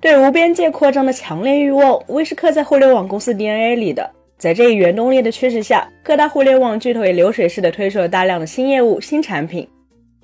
对无边界扩张的强烈欲望，为是刻在互联网公司 DNA 里的。在这一原动力的驱使下，各大互联网巨头也流水式的推出了大量的新业务、新产品。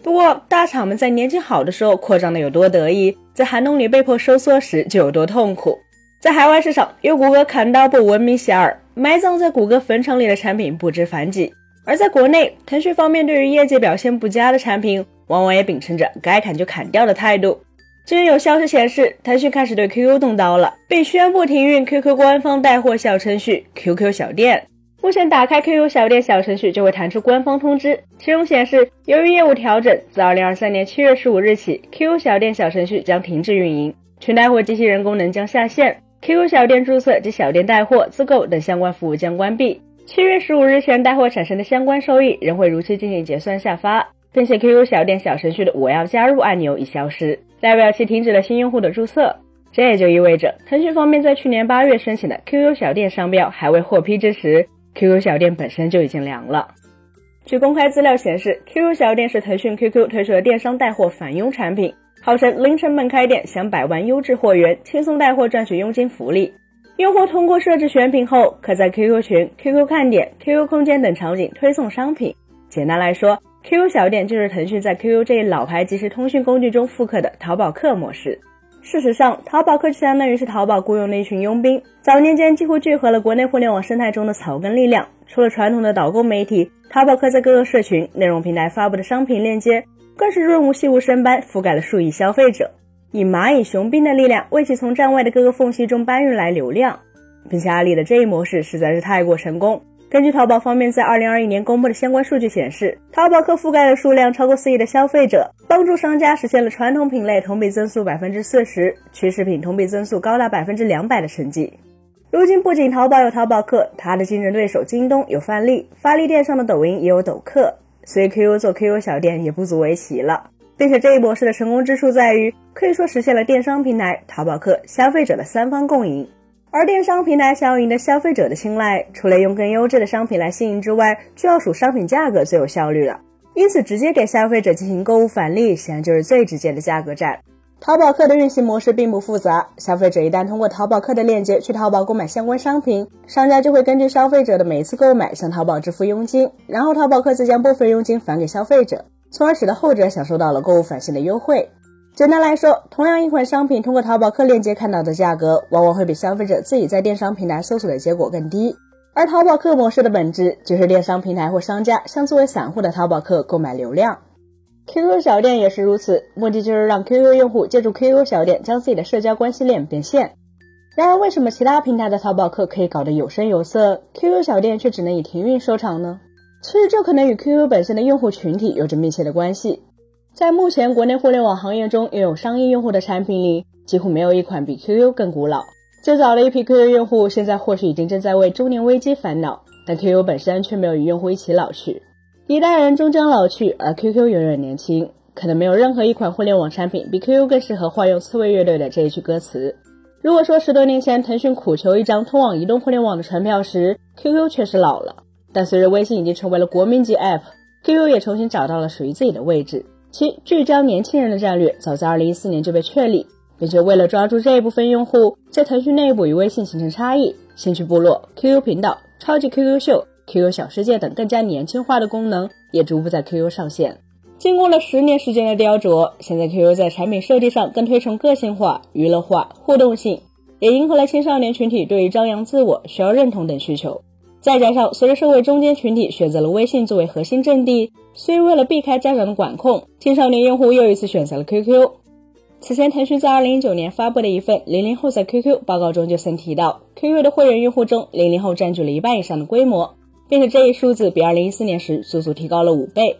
不过，大厂们在年纪好的时候扩张的有多得意，在寒冬里被迫收缩时就有多痛苦。在海外市场，由谷歌砍刀不闻名遐迩，埋葬在谷歌坟场里的产品不知凡几；而在国内，腾讯方面对于业绩表现不佳的产品，往往也秉承着该砍就砍掉的态度。近日有消息显示，腾讯开始对 QQ 动刀了，并宣布停运 QQ 官方带货小程序 QQ 小店。目前打开 QQ 小店小程序就会弹出官方通知，其中显示，由于业务调整，自2023年7月15日起，QQ 小店小程序将停止运营，群带货机器人功能将下线，QQ 小店注册及小店带货、自购等相关服务将关闭。7月15日前带货产生的相关收益仍会如期进行结算下发，并且 QQ 小店小程序的“我要加入”按钮已消失。代表其停止了新用户的注册，这也就意味着腾讯方面在去年八月申请的 QQ 小店商标还未获批之时，QQ 小店本身就已经凉了。据公开资料显示，QQ 小店是腾讯 QQ 推出的电商带货返佣产品，号称零成本开店享百万优质货源，轻松带货赚取佣金福利。用户通过设置选品后，可在 QQ 群、QQ 看点、QQ 空间等场景推送商品。简单来说，QQ 小店就是腾讯在 QQ 这一老牌即时通讯工具中复刻的淘宝客模式。事实上，淘宝客就相当于是淘宝雇佣的一群佣兵，早年间几乎聚合了国内互联网生态中的草根力量。除了传统的导购媒体，淘宝客在各个社群、内容平台发布的商品链接，更是润物细无声般覆盖了数亿消费者，以蚂蚁雄兵的力量为其从站外的各个缝隙中搬运来流量，并且阿里的这一模式实在是太过成功。根据淘宝方面在二零二一年公布的相关数据显示，淘宝客覆盖的数量超过四亿的消费者，帮助商家实现了传统品类同比增速百分之四十，趋势品同比增速高达百分之两百的成绩。如今不仅淘宝有淘宝客，它的竞争对手京东有范例，发力电商的抖音也有抖客，所以 QQ 做 QQ 小店也不足为奇了。并且这一模式的成功之处在于，可以说实现了电商平台、淘宝客、消费者的三方共赢。而电商平台想要赢得消费者的青睐，除了用更优质的商品来吸引之外，就要数商品价格最有效率了。因此，直接给消费者进行购物返利，显然就是最直接的价格战。淘宝客的运行模式并不复杂，消费者一旦通过淘宝客的链接去淘宝购买相关商品，商家就会根据消费者的每一次购买向淘宝支付佣金，然后淘宝客再将部分佣金返给消费者，从而使得后者享受到了购物返现的优惠。简单来说，同样一款商品，通过淘宝客链接看到的价格，往往会比消费者自己在电商平台搜索的结果更低。而淘宝客模式的本质，就是电商平台或商家向作为散户的淘宝客购买流量。QQ 小店也是如此，目的就是让 QQ 用户借助 QQ 小店将自己的社交关系链变现。然而，为什么其他平台的淘宝客可以搞得有声有色，QQ 小店却只能以停运收场呢？其实，这可能与 QQ 本身的用户群体有着密切的关系。在目前国内互联网行业中拥有商业用户的产品里，几乎没有一款比 QQ 更古老。最早的一批 QQ 用户现在或许已经正在为中年危机烦恼，但 QQ 本身却没有与用户一起老去。一代人终将老去，而 QQ 永远年轻。可能没有任何一款互联网产品比 QQ 更适合化用刺猬乐队的这一句歌词。如果说十多年前腾讯苦求一张通往移动互联网的船票时，QQ 确实老了。但随着微信已经成为了国民级 App，QQ 也重新找到了属于自己的位置。其聚焦年轻人的战略早在二零一四年就被确立，并且为了抓住这一部分用户，在腾讯内部与微信形成差异，兴趣部落、QQ 频道、超级 QQ 秀、QQ 小世界等更加年轻化的功能也逐步在 QQ 上线。经过了十年时间的雕琢，现在 QQ 在产品设计上更推崇个性化、娱乐化、互动性，也迎合了青少年群体对于张扬自我、需要认同等需求。再加上，随着社会中间群体选择了微信作为核心阵地，所以为了避开家长的管控，青少年用户又一次选择了 QQ。此前，腾讯在二零一九年发布的一份零零后在 QQ 报告中就曾提到，QQ 的会员用户中，零零后占据了一半以上的规模，并且这一数字比二零一四年时足足提高了五倍。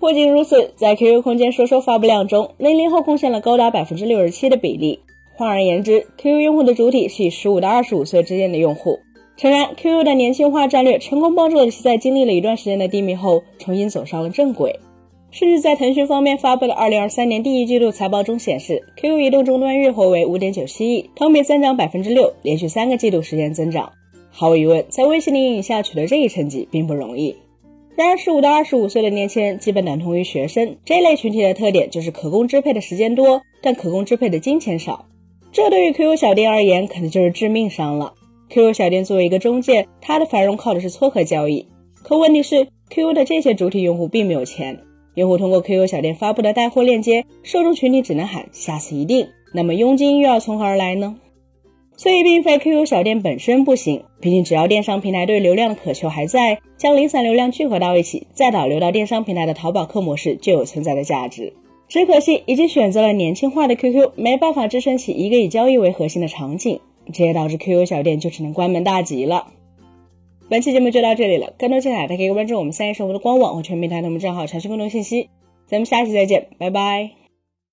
不仅如此，在 QQ 空间说说发布量中，零零后贡献了高达百分之六十七的比例。换而言之，QQ 用户的主体是以十五到二十五岁之间的用户。诚然，QQ 的年轻化战略成功帮助了其在经历了一段时间的低迷后，重新走上了正轨。甚至在腾讯方面发布的2023年第一季度财报中显示，QQ 移动终端月活为5.97亿，同比增长百分之六，连续三个季度实现增长。毫无疑问，在微信的阴影下取得这一成绩并不容易。然而，15到25岁的年轻人基本等同于学生，这类群体的特点就是可供支配的时间多，但可供支配的金钱少。这对于 QQ 小店而言，可能就是致命伤了。QQ 小店作为一个中介，它的繁荣靠的是撮合交易。可问题是，QQ 的这些主体用户并没有钱，用户通过 QQ 小店发布的带货链接，受众群体只能喊下次一定，那么佣金又要从何而来呢？所以，并非 QQ 小店本身不行，毕竟只要电商平台对流量的渴求还在，将零散流量聚合到一起，再导流到电商平台的淘宝客模式就有存在的价值。只可惜，已经选择了年轻化的 QQ，没办法支撑起一个以交易为核心的场景，这也导致 QQ 小店就只能关门大吉了。本期节目就到这里了，更多精彩大家可以关注我们三叶生活的官网和全平台同步账号查询更多信息。咱们下期再见，拜拜。